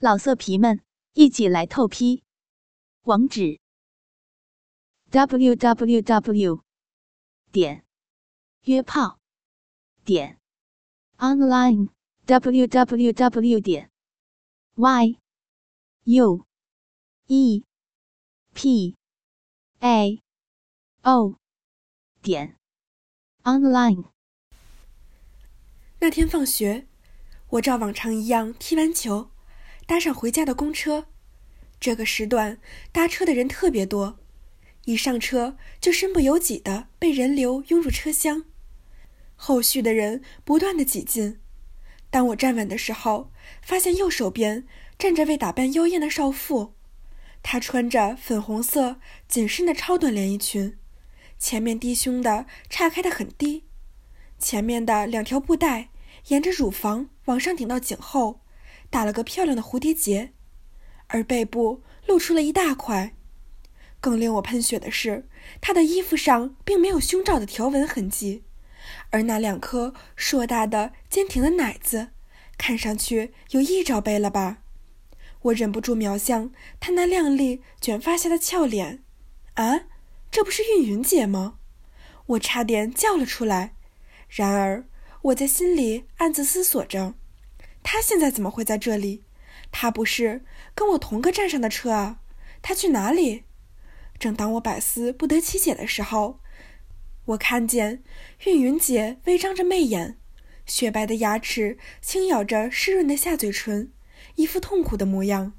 老色皮们，一起来透批！网址：w w w 点约炮点 online w w w 点 y u e p a o 点 online。那天放学，我照往常一样踢完球。搭上回家的公车，这个时段搭车的人特别多，一上车就身不由己的被人流拥入车厢，后续的人不断的挤进。当我站稳的时候，发现右手边站着位打扮妖艳的少妇，她穿着粉红色紧身的超短连衣裙，前面低胸的岔开的很低，前面的两条布带沿着乳房往上顶到颈后。打了个漂亮的蝴蝶结，而背部露出了一大块。更令我喷血的是，她的衣服上并没有胸罩的条纹痕迹，而那两颗硕大的、坚挺的奶子，看上去有一罩杯了吧？我忍不住瞄向她那靓丽卷发下的俏脸，啊，这不是韵云姐吗？我差点叫了出来。然而，我在心里暗自思索着。他现在怎么会在这里？他不是跟我同个站上的车啊？他去哪里？正当我百思不得其解的时候，我看见韵云姐微张着媚眼，雪白的牙齿轻咬着湿润的下嘴唇，一副痛苦的模样。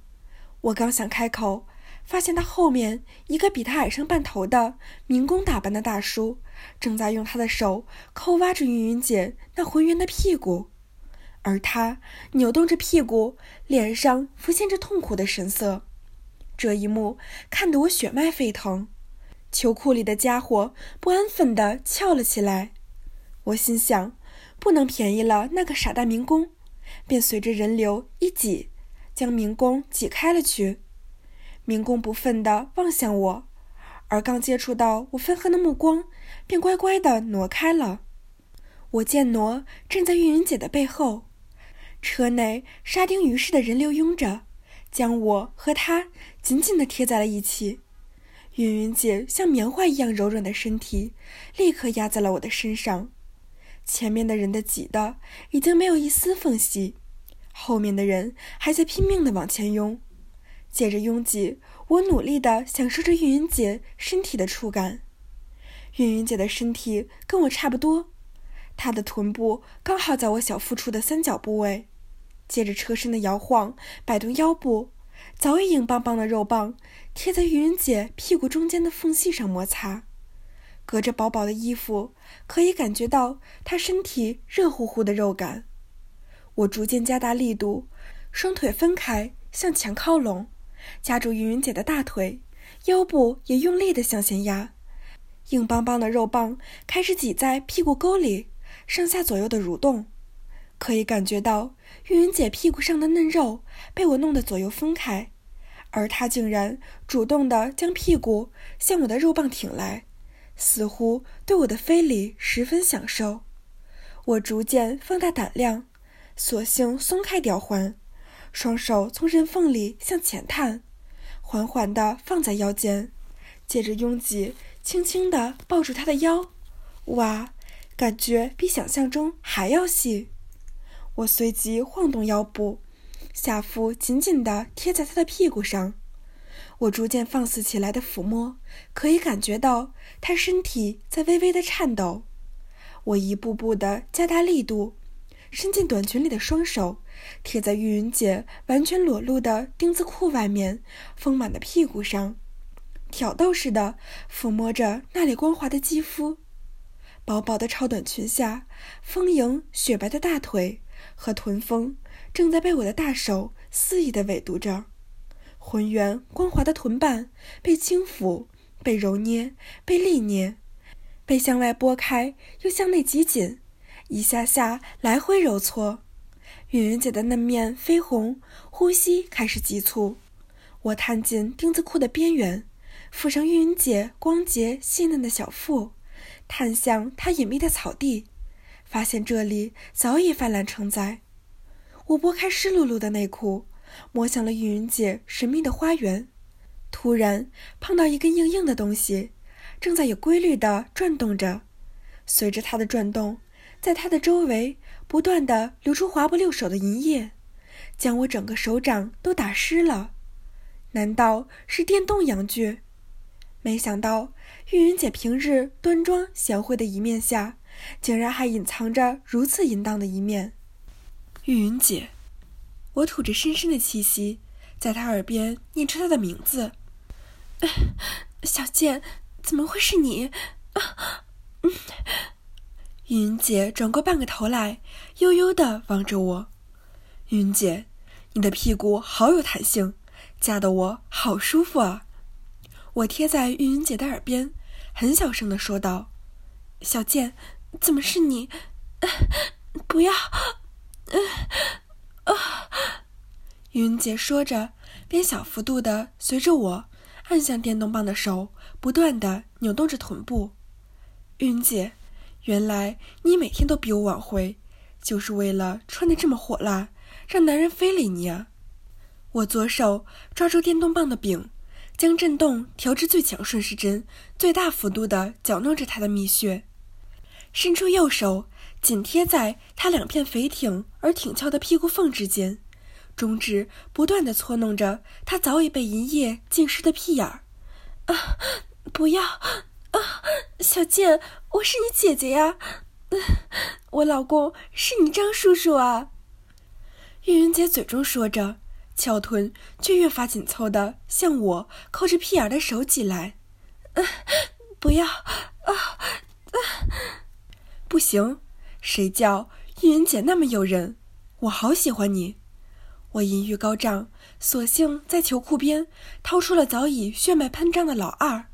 我刚想开口，发现他后面一个比他矮上半头的民工打扮的大叔，正在用他的手抠挖着韵云姐那浑圆的屁股。而他扭动着屁股，脸上浮现着痛苦的神色。这一幕看得我血脉沸腾，球裤里的家伙不安分地翘了起来。我心想，不能便宜了那个傻大民工，便随着人流一挤，将民工挤开了去。民工不忿地望向我，而刚接触到我愤恨的目光，便乖乖地挪开了。我见挪站在玉云姐的背后。车内沙丁鱼似的人流拥着，将我和他紧紧地贴在了一起。云云姐像棉花一样柔软的身体，立刻压在了我的身上。前面的人的挤的已经没有一丝缝隙，后面的人还在拼命地往前拥。借着拥挤，我努力地享受着云云姐身体的触感。云云姐的身体跟我差不多。她的臀部刚好在我小腹处的三角部位，借着车身的摇晃摆动腰部，早已硬邦邦的肉棒贴在云云姐屁股中间的缝隙上摩擦，隔着薄薄的衣服可以感觉到她身体热乎乎的肉感。我逐渐加大力度，双腿分开向前靠拢，夹住云云姐的大腿，腰部也用力的向前压，硬邦邦的肉棒开始挤在屁股沟里。上下左右的蠕动，可以感觉到玉云姐屁股上的嫩肉被我弄得左右分开，而她竟然主动地将屁股向我的肉棒挺来，似乎对我的非礼十分享受。我逐渐放大胆量，索性松开吊环，双手从人缝里向前探，缓缓地放在腰间，借着拥挤，轻轻地抱住她的腰。哇！感觉比想象中还要细，我随即晃动腰部，下腹紧紧地贴在他的屁股上。我逐渐放肆起来的抚摸，可以感觉到他身体在微微的颤抖。我一步步地加大力度，伸进短裙里的双手，贴在玉云姐完全裸露的丁字裤外面丰满的屁股上，挑逗似的抚摸着那里光滑的肌肤。薄薄的超短裙下，丰盈雪白的大腿和臀峰正在被我的大手肆意的围堵着，浑圆光滑的臀瓣被轻抚、被揉捏、被力捏，被向外拨开又向内挤紧，一下下来回揉搓。云云姐的嫩面绯红，呼吸开始急促。我探进丁字裤的边缘，抚上云云姐光洁细嫩的小腹。探向她隐秘的草地，发现这里早已泛滥成灾。我拨开湿漉漉的内裤，摸向了玉云姐神秘的花园，突然碰到一根硬硬的东西，正在有规律的转动着。随着它的转动，在它的周围不断的流出滑不溜手的银液，将我整个手掌都打湿了。难道是电动阳具？没想到玉云姐平日端庄贤惠的一面下，竟然还隐藏着如此淫荡的一面。玉云姐，我吐着深深的气息，在她耳边念出她的名字：“小贱，怎么会是你？”嗯。玉云姐转过半个头来，悠悠的望着我。云姐，你的屁股好有弹性，夹得我好舒服啊。我贴在玉云姐的耳边，很小声的说道：“小贱，怎么是你？不要！”啊！云姐说着，便小幅度的随着我按向电动棒的手，不断的扭动着臀部。云姐，原来你每天都比我晚回，就是为了穿的这么火辣，让男人非礼你啊！我左手抓住电动棒的柄。将震动调至最强顺时针，最大幅度地搅弄着他的蜜穴，伸出右手紧贴在他两片肥挺而挺翘的屁股缝之间，中指不断的搓弄着他早已被银液浸湿的屁眼儿。啊，不要！啊，小贱，我是你姐姐呀！我老公是你张叔叔啊！玉云姐嘴中说着。翘臀却越发紧凑的向我扣着屁眼的手挤来，啊不要啊啊！不行，谁叫玉云姐那么诱人？我好喜欢你！我淫欲高涨，索性在球裤边掏出了早已血脉喷张的老二，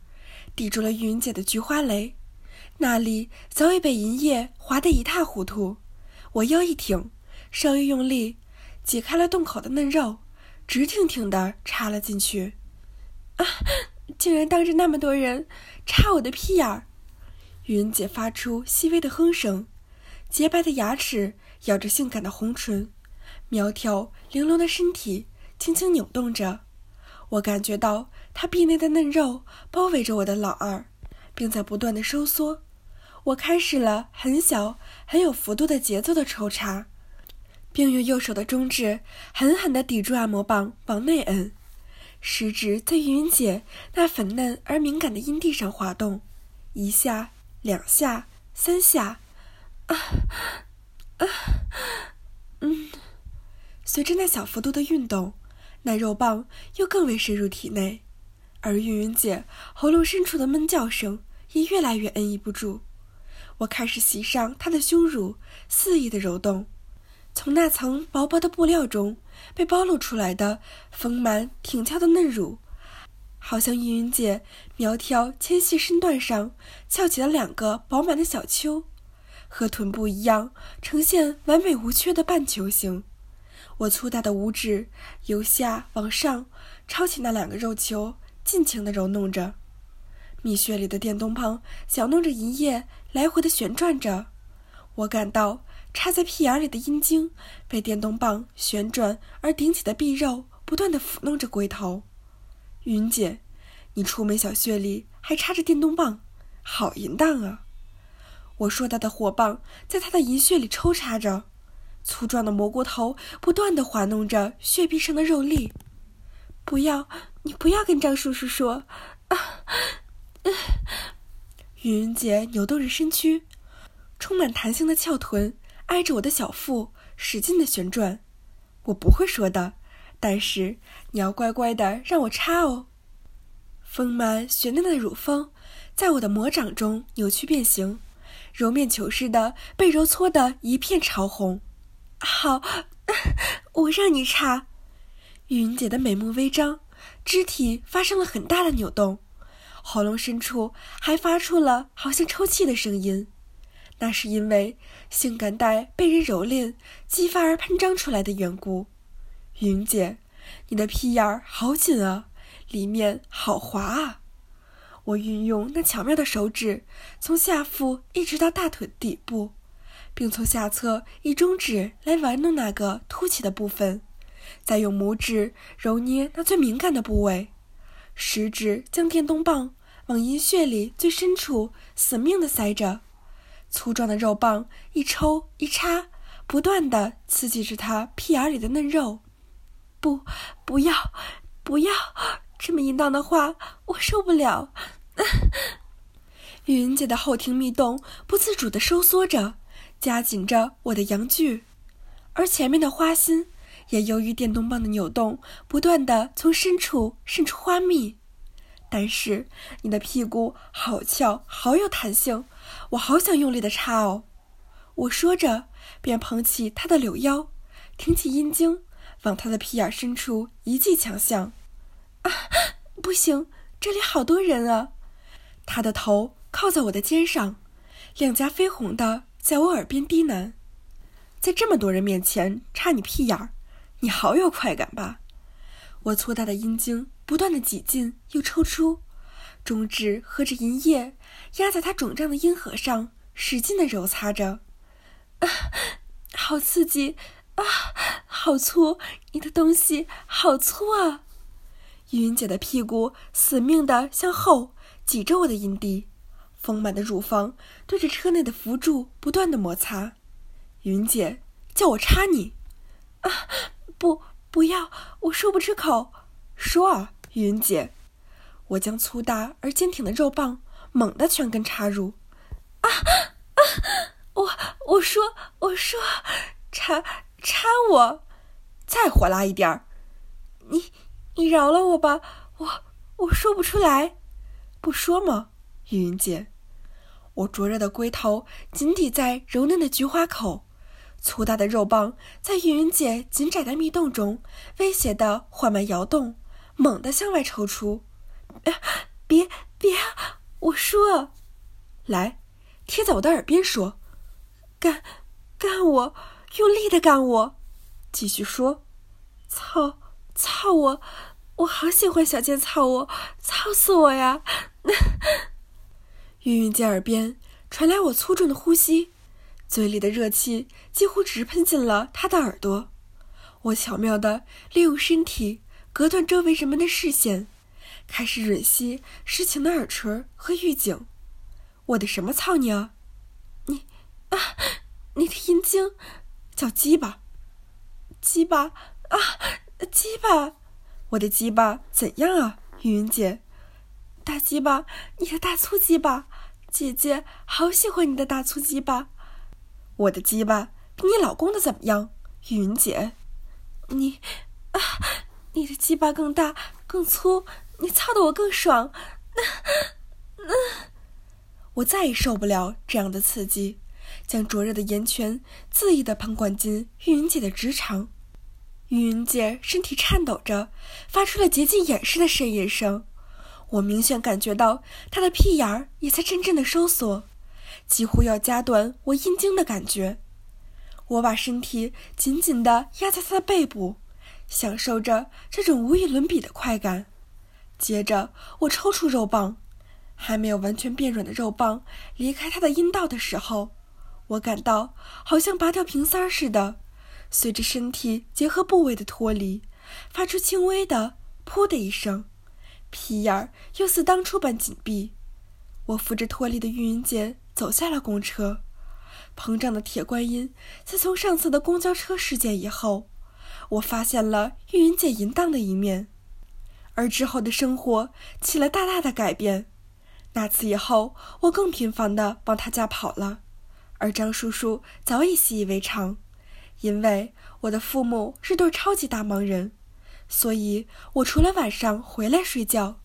抵住了玉云姐的菊花蕾，那里早已被银液滑得一塌糊涂。我腰一挺，稍一用力，挤开了洞口的嫩肉。直挺挺的插了进去，啊！竟然当着那么多人插我的屁眼儿！云姐发出细微的哼声，洁白的牙齿咬着性感的红唇，苗条玲珑的身体轻轻扭动着。我感觉到她臂内的嫩肉包围着我的老二，并在不断的收缩。我开始了很小、很有幅度的节奏的抽插。并用右手的中指狠狠地抵住按摩棒，往内摁，食指在云姐那粉嫩而敏感的阴蒂上滑动，一下、两下、三下，啊啊，嗯。随着那小幅度的运动，那肉棒又更为深入体内，而云云姐喉咙深处的闷叫声也越来越按抑不住。我开始袭上她的胸乳，肆意的揉动。从那层薄薄的布料中被暴露出来的丰满挺翘的嫩乳，好像玉云姐苗条纤细身段上翘起了两个饱满的小丘，和臀部一样呈现完美无缺的半球形。我粗大的五指由下往上抄起那两个肉球，尽情地揉弄着。蜜穴里的电动棒搅弄着银液，来回的旋转着。我感到。插在屁眼里的阴茎被电动棒旋转而顶起的臂肉不断的抚弄着龟头。云姐，你出门小穴里还插着电动棒，好淫荡啊！我硕大的火棒在他的银穴里抽插着，粗壮的蘑菇头不断的滑弄着穴壁上的肉粒。不要，你不要跟张叔叔说。啊！云姐扭动着身躯，充满弹性的翘臀。挨着我的小腹使劲的旋转，我不会说的，但是你要乖乖的让我插哦。丰满雪嫩的乳峰在我的魔掌中扭曲变形，揉面球似的被揉搓的一片潮红。好，我让你插。云姐的美目微张，肢体发生了很大的扭动，喉咙深处还发出了好像抽泣的声音。那是因为性感带被人蹂躏、激发而喷张出来的缘故。云姐，你的屁眼儿好紧啊，里面好滑啊！我运用那巧妙的手指，从下腹一直到大腿底部，并从下侧以中指来玩弄那个凸起的部分，再用拇指揉捏那最敏感的部位，食指将电动棒往阴穴里最深处死命地塞着，粗壮的肉棒一抽一插，不断地刺激着他屁眼里的嫩肉。不，不要，不要！这么淫荡的话，我受不了。云姐的后庭密洞不自主地收缩着，夹紧着我的阳具，而前面的花心也由于电动棒的扭动，不断地从深处渗出花蜜。但是你的屁股好翘，好有弹性，我好想用力的插哦！我说着，便捧起他的柳腰，挺起阴茎。往他的屁眼深处一记强项，啊，不行，这里好多人啊！他的头靠在我的肩上，两颊绯红的在我耳边低喃：“在这么多人面前插你屁眼儿，你好有快感吧？”我粗大的阴茎不断的挤进又抽出，中指合着银液压在他肿胀的阴核上，使劲的揉擦着，啊，好刺激！啊，好粗！你的东西好粗啊！云姐的屁股死命的向后挤着我的阴蒂，丰满的乳房对着车内的扶柱不断的摩擦。云姐叫我插你，啊，不，不要！我说不出口。说啊，云姐！我将粗大而坚挺的肉棒猛地全根插入。啊啊！我我说我说插。插我，再火辣一点儿！你，你饶了我吧，我我说不出来，不说吗？玉云姐，我灼热的龟头紧抵在柔嫩的菊花口，粗大的肉棒在玉云姐紧窄的密洞中威胁的缓慢摇动，猛地向外抽出。别别，我说，来，贴在我的耳边说，干，干我。用力的干我，继续说，操操我，我好喜欢小贱操我，操死我呀！云云姐耳边传来我粗重的呼吸，嘴里的热气几乎直喷进了他的耳朵。我巧妙的利用身体隔断周围人们的视线，开始吮吸湿情的耳垂和玉颈。我的什么操你啊？你啊，你的阴茎！叫鸡巴，鸡巴啊，鸡巴！我的鸡巴怎样啊，云云姐？大鸡巴，你的大粗鸡巴，姐姐好喜欢你的大粗鸡巴。我的鸡巴比你老公的怎么样，云云姐？你啊，你的鸡巴更大更粗，你操的我更爽。那那，我再也受不了这样的刺激。将灼热的岩泉恣意地喷灌进玉云姐的直肠，玉云姐身体颤抖着，发出了竭尽掩饰的呻吟声。我明显感觉到她的屁眼儿也在阵阵的收缩，几乎要夹断我阴茎的感觉。我把身体紧紧地压在她的背部，享受着这种无与伦比的快感。接着，我抽出肉棒，还没有完全变软的肉棒离开她的阴道的时候。我感到好像拔掉瓶塞儿似的，随着身体结合部位的脱离，发出轻微的“噗”的一声，皮眼儿又似当初般紧闭。我扶着脱离的玉云姐走下了公车。膨胀的铁观音，自从上次的公交车事件以后，我发现了玉云姐淫荡的一面，而之后的生活起了大大的改变。那次以后，我更频繁地往她家跑了。而张叔叔早已习以为常，因为我的父母是对超级大忙人，所以我除了晚上回来睡觉，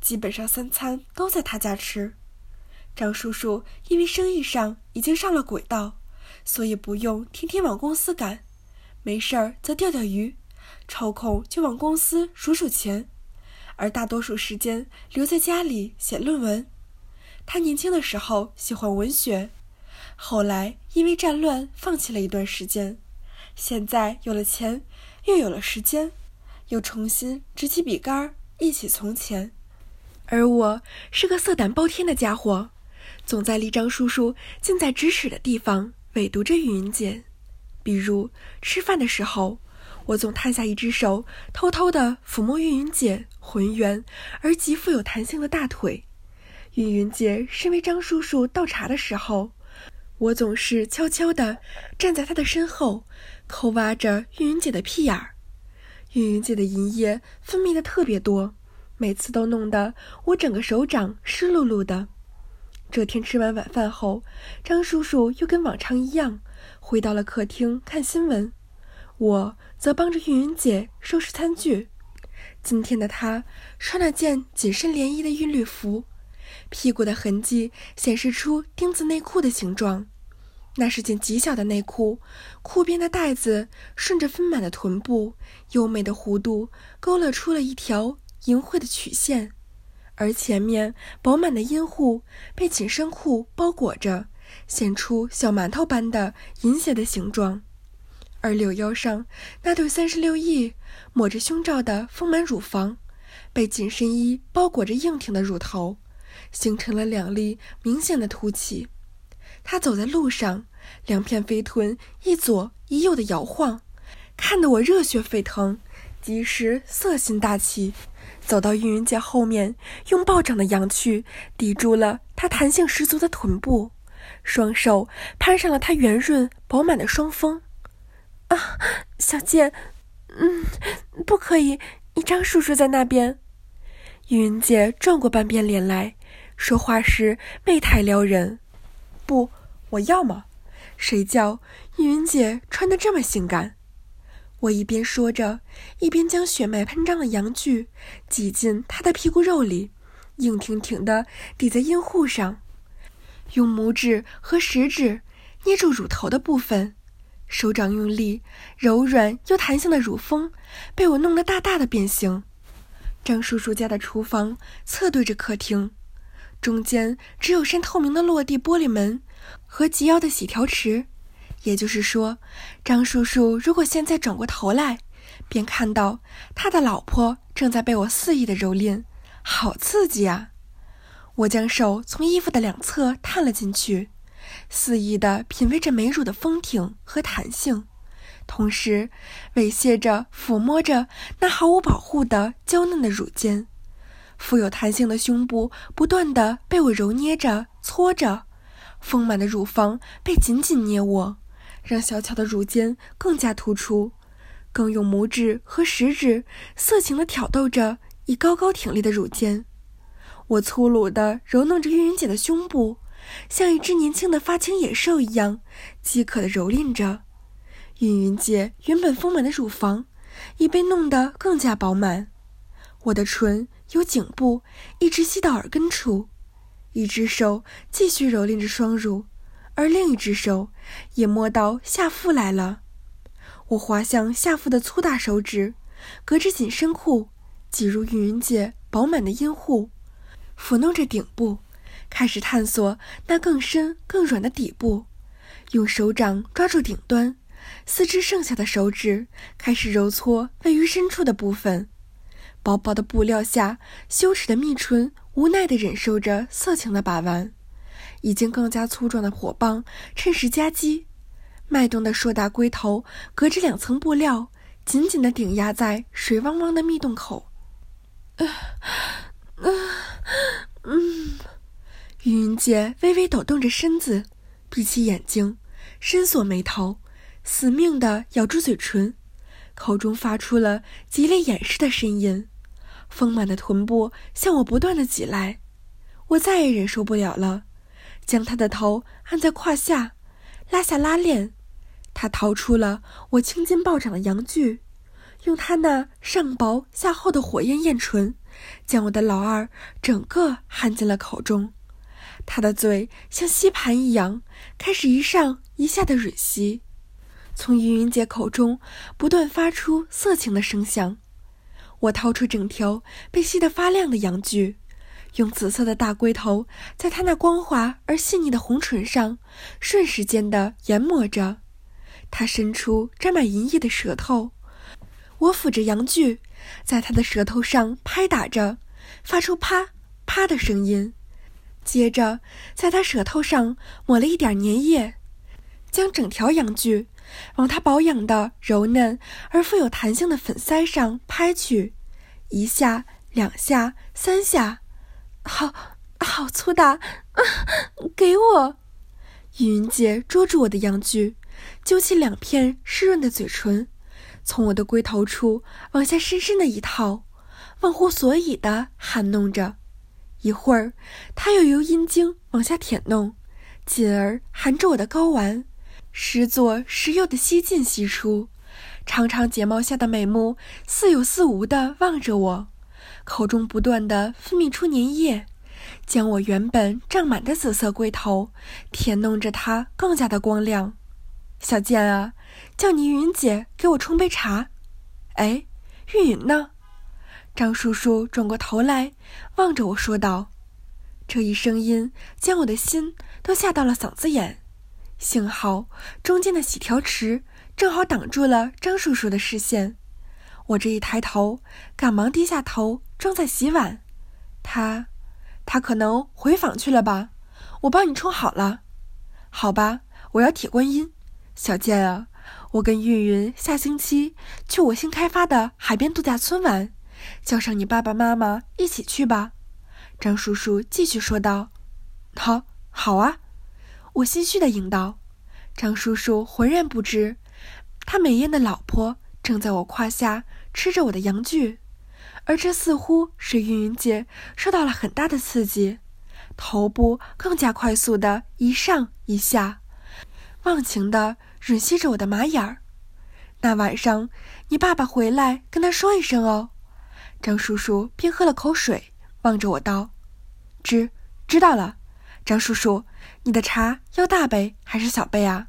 基本上三餐都在他家吃。张叔叔因为生意上已经上了轨道，所以不用天天往公司赶，没事儿则钓钓鱼，抽空就往公司数数钱，而大多数时间留在家里写论文。他年轻的时候喜欢文学。后来因为战乱放弃了一段时间，现在有了钱，又有了时间，又重新执起笔杆一起从前。而我是个色胆包天的家伙，总在离张叔叔近在咫尺的地方围堵着云云姐。比如吃饭的时候，我总探下一只手，偷偷地抚摸玉云姐浑圆而极富有弹性的大腿。玉云姐身为张叔叔倒茶的时候，我总是悄悄地站在她的身后，抠挖着玉云姐的屁眼儿。玉云姐的银液分泌的特别多，每次都弄得我整个手掌湿漉漉的。这天吃完晚饭后，张叔叔又跟往常一样回到了客厅看新闻，我则帮着玉云姐收拾餐具。今天的她穿了件紧身连衣的韵律服，屁股的痕迹显示出丁字内裤的形状。那是件极小的内裤，裤边的带子顺着丰满的臀部优美的弧度勾勒出了一条淫秽的曲线。而前面饱满的阴户被紧身裤包裹着，显出小馒头般的淫邪的形状；而柳腰上那对三十六翼抹着胸罩的丰满乳房，被紧身衣包裹着硬挺的乳头，形成了两粒明显的凸起。他走在路上，两片肥臀一左一右的摇晃，看得我热血沸腾，即时色心大起。走到玉云姐后面，用暴涨的阳气抵住了她弹性十足的臀部，双手攀上了她圆润饱满的双峰。啊，小贱，嗯，不可以，你张叔叔在那边。玉云姐转过半边脸来，说话时媚态撩人。不，我要吗？谁叫玉云姐穿得这么性感？我一边说着，一边将血脉喷张的阳具挤进他的屁股肉里，硬挺挺地抵在阴户上，用拇指和食指捏住乳头的部分，手掌用力，柔软又弹性的乳峰被我弄得大大的变形。张叔叔家的厨房侧对着客厅，中间只有扇透明的落地玻璃门和及腰的洗条池。也就是说，张叔叔如果现在转过头来，便看到他的老婆正在被我肆意的蹂躏，好刺激啊！我将手从衣服的两侧探了进去，肆意的品味着美乳的丰挺和弹性，同时猥亵着、抚摸着那毫无保护的娇嫩的乳尖，富有弹性的胸部不断的被我揉捏着、搓着，丰满的乳房被紧紧捏握。让小巧的乳尖更加突出，更用拇指和食指色情的挑逗着已高高挺立的乳尖。我粗鲁地揉弄着玉云姐的胸部，像一只年轻的发情野兽一样饥渴地蹂躏着。玉云姐原本丰满的乳房已被弄得更加饱满。我的唇由颈部一直吸到耳根处，一只手继续蹂躏着双乳。而另一只手也摸到下腹来了，我滑向下腹的粗大手指，隔着紧身裤挤入玉云姐饱满的阴户，抚弄着顶部，开始探索那更深更软的底部，用手掌抓住顶端，四肢剩下的手指开始揉搓位于深处的部分，薄薄的布料下，羞耻的蜜唇无奈地忍受着色情的把玩。已经更加粗壮的火棒趁势夹击，脉动的硕大龟头隔着两层布料，紧紧地顶压在水汪汪的蜜洞口。啊啊嗯！云姐微微抖动着身子，闭起眼睛，深锁眉头，死命地咬住嘴唇，口中发出了极力掩饰的呻吟。丰满的臀部向我不断的挤来，我再也忍受不了了。将他的头按在胯下，拉下拉链，他掏出了我青筋暴涨的阳具，用他那上薄下厚的火焰艳唇，将我的老二整个含进了口中。他的嘴像吸盘一样，开始一上一下的吮吸，从云云姐口中不断发出色情的声响。我掏出整条被吸得发亮的阳具。用紫色的大龟头在他那光滑而细腻的红唇上瞬时间的研磨着，他伸出沾满银液的舌头，我抚着阳具，在他的舌头上拍打着，发出啪啪的声音，接着在他舌头上抹了一点粘液，将整条阳具往他保养的柔嫩而富有弹性的粉腮上拍去，一下、两下、三下，好好粗大！给我！云姐捉住我的阳具，揪起两片湿润的嘴唇，从我的龟头处往下深深的一套，忘乎所以的含弄着。一会儿，她又由阴茎往下舔弄，进而含着我的睾丸，时左时右的吸进吸出，长长睫毛下的美目似有似无的望着我，口中不断的分泌出粘液。将我原本胀满的紫色龟头舔弄着，它更加的光亮。小健啊，叫你云姐给我冲杯茶。哎，玉云呢？张叔叔转过头来望着我说道：“这一声音将我的心都吓到了嗓子眼。幸好中间的洗条池正好挡住了张叔叔的视线。我这一抬头，赶忙低下头，正在洗碗。他。”他可能回访去了吧，我帮你冲好了，好吧，我要铁观音。小健啊，我跟韵韵下星期去我新开发的海边度假村玩，叫上你爸爸妈妈一起去吧。张叔叔继续说道：“好，好啊。”我心虚的应道。张叔叔浑然不知，他美艳的老婆正在我胯下吃着我的阳具。而这似乎是云云姐受到了很大的刺激，头部更加快速的一上一下，忘情的吮吸着我的马眼儿。那晚上你爸爸回来跟他说一声哦。张叔叔边喝了口水，望着我道：“知知道了。”张叔叔，你的茶要大杯还是小杯啊？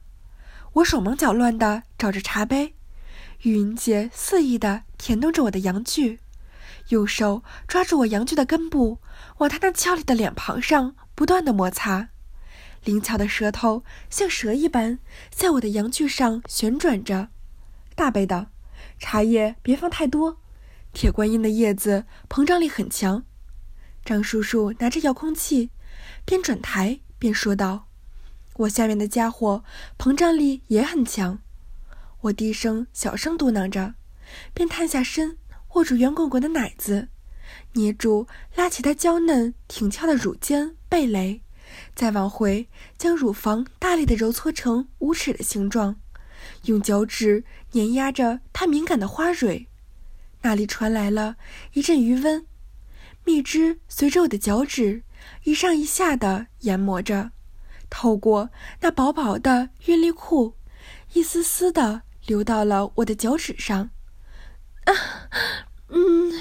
我手忙脚乱的找着茶杯，云姐肆意的舔动着我的阳具。右手抓住我阳具的根部，往他那俏丽的脸庞上不断的摩擦，灵巧的舌头像蛇一般在我的阳具上旋转着。大杯的茶叶别放太多，铁观音的叶子膨胀力很强。张叔叔拿着遥控器，边转台边说道：“我下面的家伙膨胀力也很强。”我低声小声嘟囔着，便探下身。握住圆滚滚的奶子，捏住拉起它娇嫩挺翘的乳尖蓓蕾，再往回将乳房大力的揉搓成五尺的形状，用脚趾碾压着它敏感的花蕊，那里传来了一阵余温，蜜汁随着我的脚趾一上一下的研磨着，透过那薄薄的韵律裤，一丝丝的流到了我的脚趾上。啊，嗯，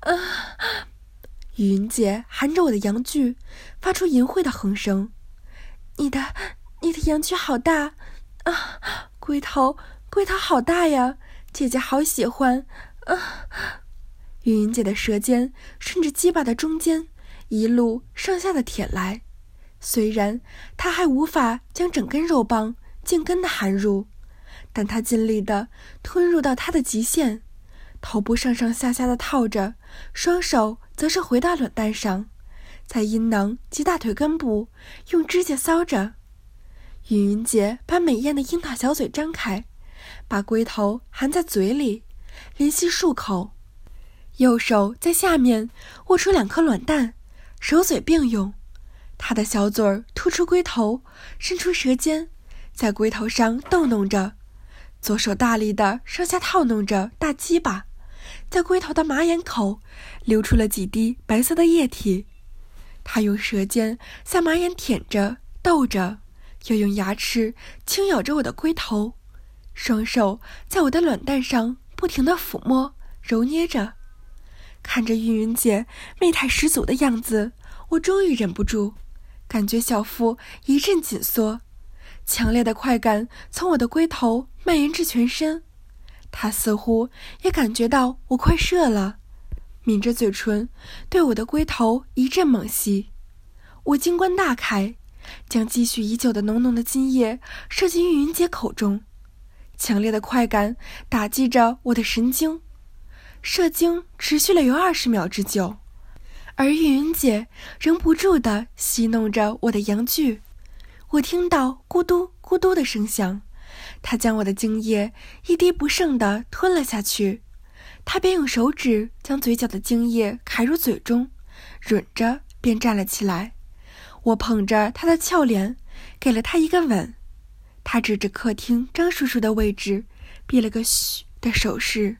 啊！云姐含着我的阳具，发出淫秽的哼声。你的，你的阳具好大啊！龟头，龟头好大呀！姐姐好喜欢啊！云姐的舌尖顺着鸡巴的中间一路上下的舔来，虽然他还无法将整根肉棒尽根的含入，但他尽力的吞入到他的极限。头部上上下下的套着，双手则是回到卵蛋上，在阴囊及大腿根部用指甲搔着。云云姐把美艳的樱桃小嘴张开，把龟头含在嘴里，连吸数口，右手在下面握出两颗卵蛋，手嘴并用，她的小嘴儿突出龟头，伸出舌尖，在龟头上逗弄着，左手大力的上下套弄着大鸡巴。在龟头的马眼口流出了几滴白色的液体，他用舌尖在马眼舔着、逗着，又用牙齿轻咬着我的龟头，双手在我的卵蛋上不停地抚摸、揉捏着。看着玉云姐媚态十足的样子，我终于忍不住，感觉小腹一阵紧缩，强烈的快感从我的龟头蔓延至全身。他似乎也感觉到我快射了，抿着嘴唇，对我的龟头一阵猛吸。我金冠大开，将积蓄已久的浓浓的精液射进玉云姐口中，强烈的快感打击着我的神经，射精持续了有二十秒之久，而玉云姐仍不住地戏弄着我的阳具。我听到咕嘟咕嘟的声响，她将我的精液一滴不剩地吞了下去。他便用手指将嘴角的精液揩入嘴中，吮着便站了起来。我捧着他的俏脸，给了他一个吻。他指着客厅张叔叔的位置，比了个嘘的手势，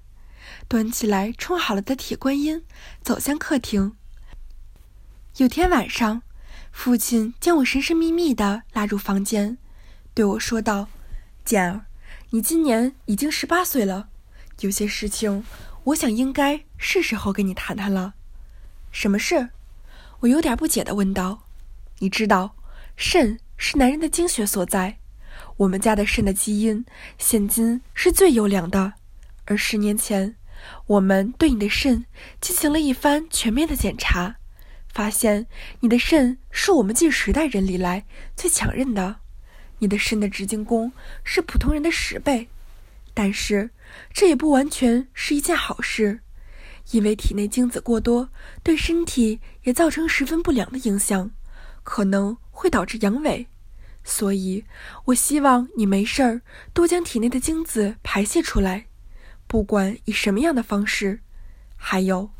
端起来冲好了的铁观音，走向客厅。有天晚上。父亲将我神神秘秘地拉入房间，对我说道：“简儿，你今年已经十八岁了，有些事情，我想应该是时候跟你谈谈了。”“什么事？”我有点不解地问道。“你知道，肾是男人的精血所在，我们家的肾的基因现今是最优良的，而十年前，我们对你的肾进行了一番全面的检查。”发现你的肾是我们近十代人里来最强韧的，你的肾的直径功是普通人的十倍，但是这也不完全是一件好事，因为体内精子过多对身体也造成十分不良的影响，可能会导致阳痿。所以，我希望你没事儿多将体内的精子排泄出来，不管以什么样的方式。还有，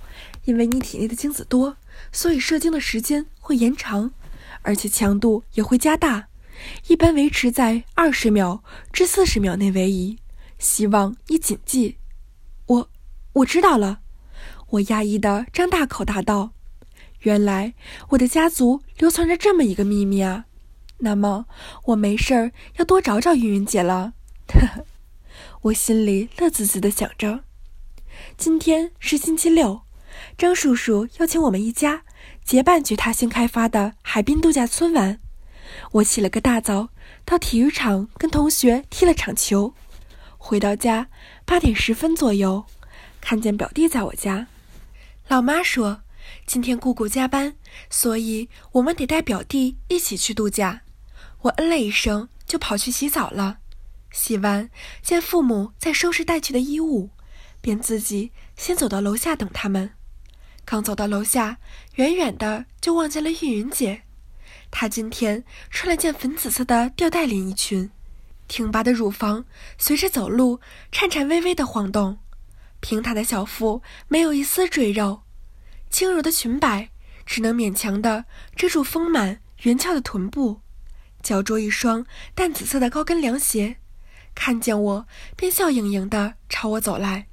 因为你体内的精子多。所以射精的时间会延长，而且强度也会加大，一般维持在二十秒至四十秒内为宜。希望你谨记。我，我知道了。我压抑的张大口答道：“原来我的家族流传着这么一个秘密啊！那么我没事儿要多找找云云姐了。”呵呵，我心里乐滋滋的想着。今天是星期六。张叔叔邀请我们一家结伴去他新开发的海滨度假村玩。我起了个大早，到体育场跟同学踢了场球。回到家八点十分左右，看见表弟在我家。老妈说今天姑姑加班，所以我们得带表弟一起去度假。我嗯了一声，就跑去洗澡了。洗完，见父母在收拾带去的衣物，便自己先走到楼下等他们。刚走到楼下，远远的就望见了玉云姐。她今天穿了件粉紫色的吊带连衣裙，挺拔的乳房随着走路颤颤巍巍的晃动，平坦的小腹没有一丝赘肉，轻柔的裙摆只能勉强的遮住丰满圆翘的臀部，脚着一双淡紫色的高跟凉鞋，看见我便笑盈盈的朝我走来，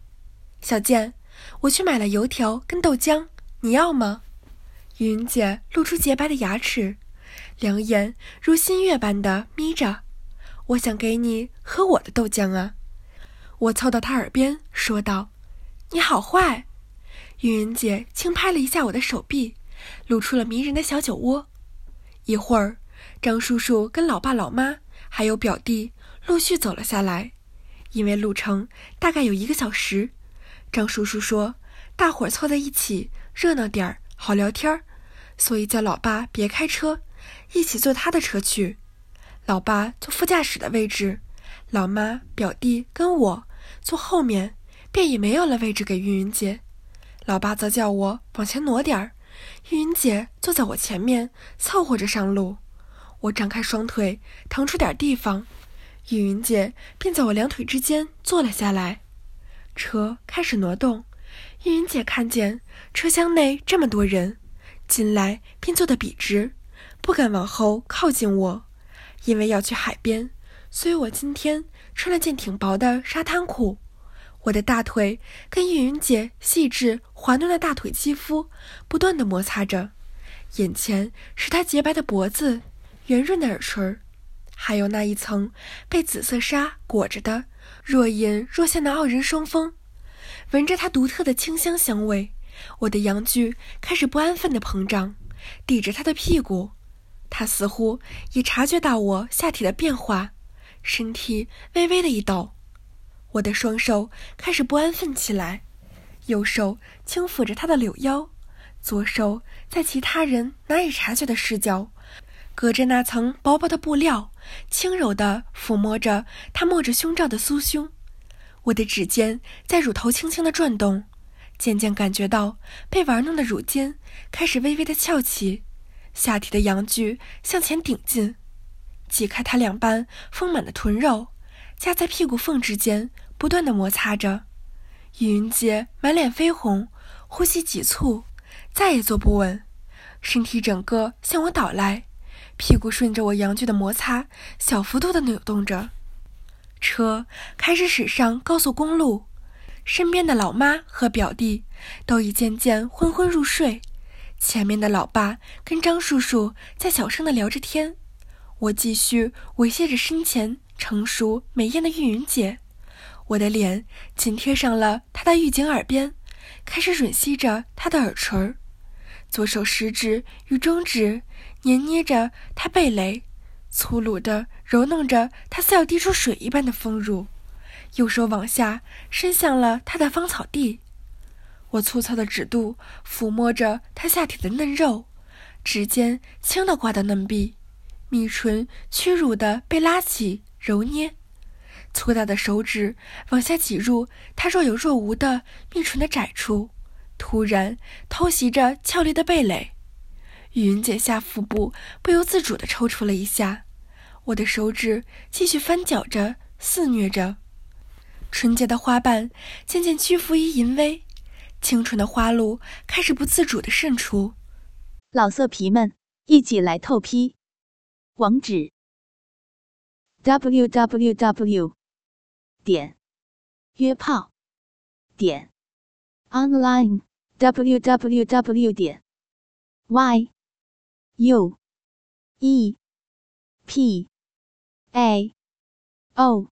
小健。我去买了油条跟豆浆，你要吗？云姐露出洁白的牙齿，两眼如新月般的眯着。我想给你喝我的豆浆啊！我凑到她耳边说道：“你好坏。”云姐轻拍了一下我的手臂，露出了迷人的小酒窝。一会儿，张叔叔跟老爸、老妈还有表弟陆续走了下来，因为路程大概有一个小时。张叔叔说：“大伙儿凑在一起热闹点儿，好聊天儿，所以叫老爸别开车，一起坐他的车去。老爸坐副驾驶的位置，老妈、表弟跟我坐后面，便已没有了位置给云云姐。老爸则叫我往前挪点儿，云云姐坐在我前面，凑合着上路。我张开双腿，腾出点地方，云云姐便在我两腿之间坐了下来。”车开始挪动，玉云姐看见车厢内这么多人，进来便坐得笔直，不敢往后靠近我，因为要去海边，所以我今天穿了件挺薄的沙滩裤。我的大腿跟玉云姐细致滑嫩的大腿肌肤不断的摩擦着，眼前是她洁白的脖子、圆润的耳垂，还有那一层被紫色纱裹着的。若隐若现的傲人双峰，闻着它独特的清香香味，我的阳具开始不安分的膨胀，抵着他的屁股。他似乎也察觉到我下体的变化，身体微微的一抖。我的双手开始不安分起来，右手轻抚着他的柳腰，左手在其他人难以察觉的视角，隔着那层薄薄的布料。轻柔地抚摸着他摸着胸罩的酥胸，我的指尖在乳头轻轻地转动，渐渐感觉到被玩弄的乳尖开始微微的翘起，下体的阳具向前顶进。挤开他两般丰满的臀肉，夹在屁股缝之间，不断的摩擦着。玉云姐满脸绯红，呼吸急促，再也坐不稳，身体整个向我倒来，屁股顺着我阳具的摩擦，小幅度的扭动着。车开始驶上高速公路，身边的老妈和表弟都已渐渐昏昏入睡，前面的老爸跟张叔叔在小声的聊着天。我继续猥亵着身前成熟美艳的玉云姐。我的脸紧贴上了他的玉颈耳边，开始吮吸着他的耳垂，左手食指与中指捏捏着他背蕾，粗鲁地揉弄着他似要滴出水一般的丰乳，右手往下伸向了他的芳草地。我粗糙的指肚抚摸着他下体的嫩肉，指尖轻地刮到嫩壁，蜜唇屈辱地被拉起揉捏。粗大的手指往下挤入他若有若无的蜜唇的窄处，突然偷袭着俏丽的蓓蕾。云姐下腹部不由自主地抽搐了一下，我的手指继续翻搅着肆虐着，纯洁的花瓣渐渐屈服于淫威，清纯的花露开始不自主地渗出。老色皮们，一起来透批！网址：w w w. 点约炮点 online w w w 点 y u e. P. A. O.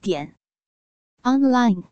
点。Online。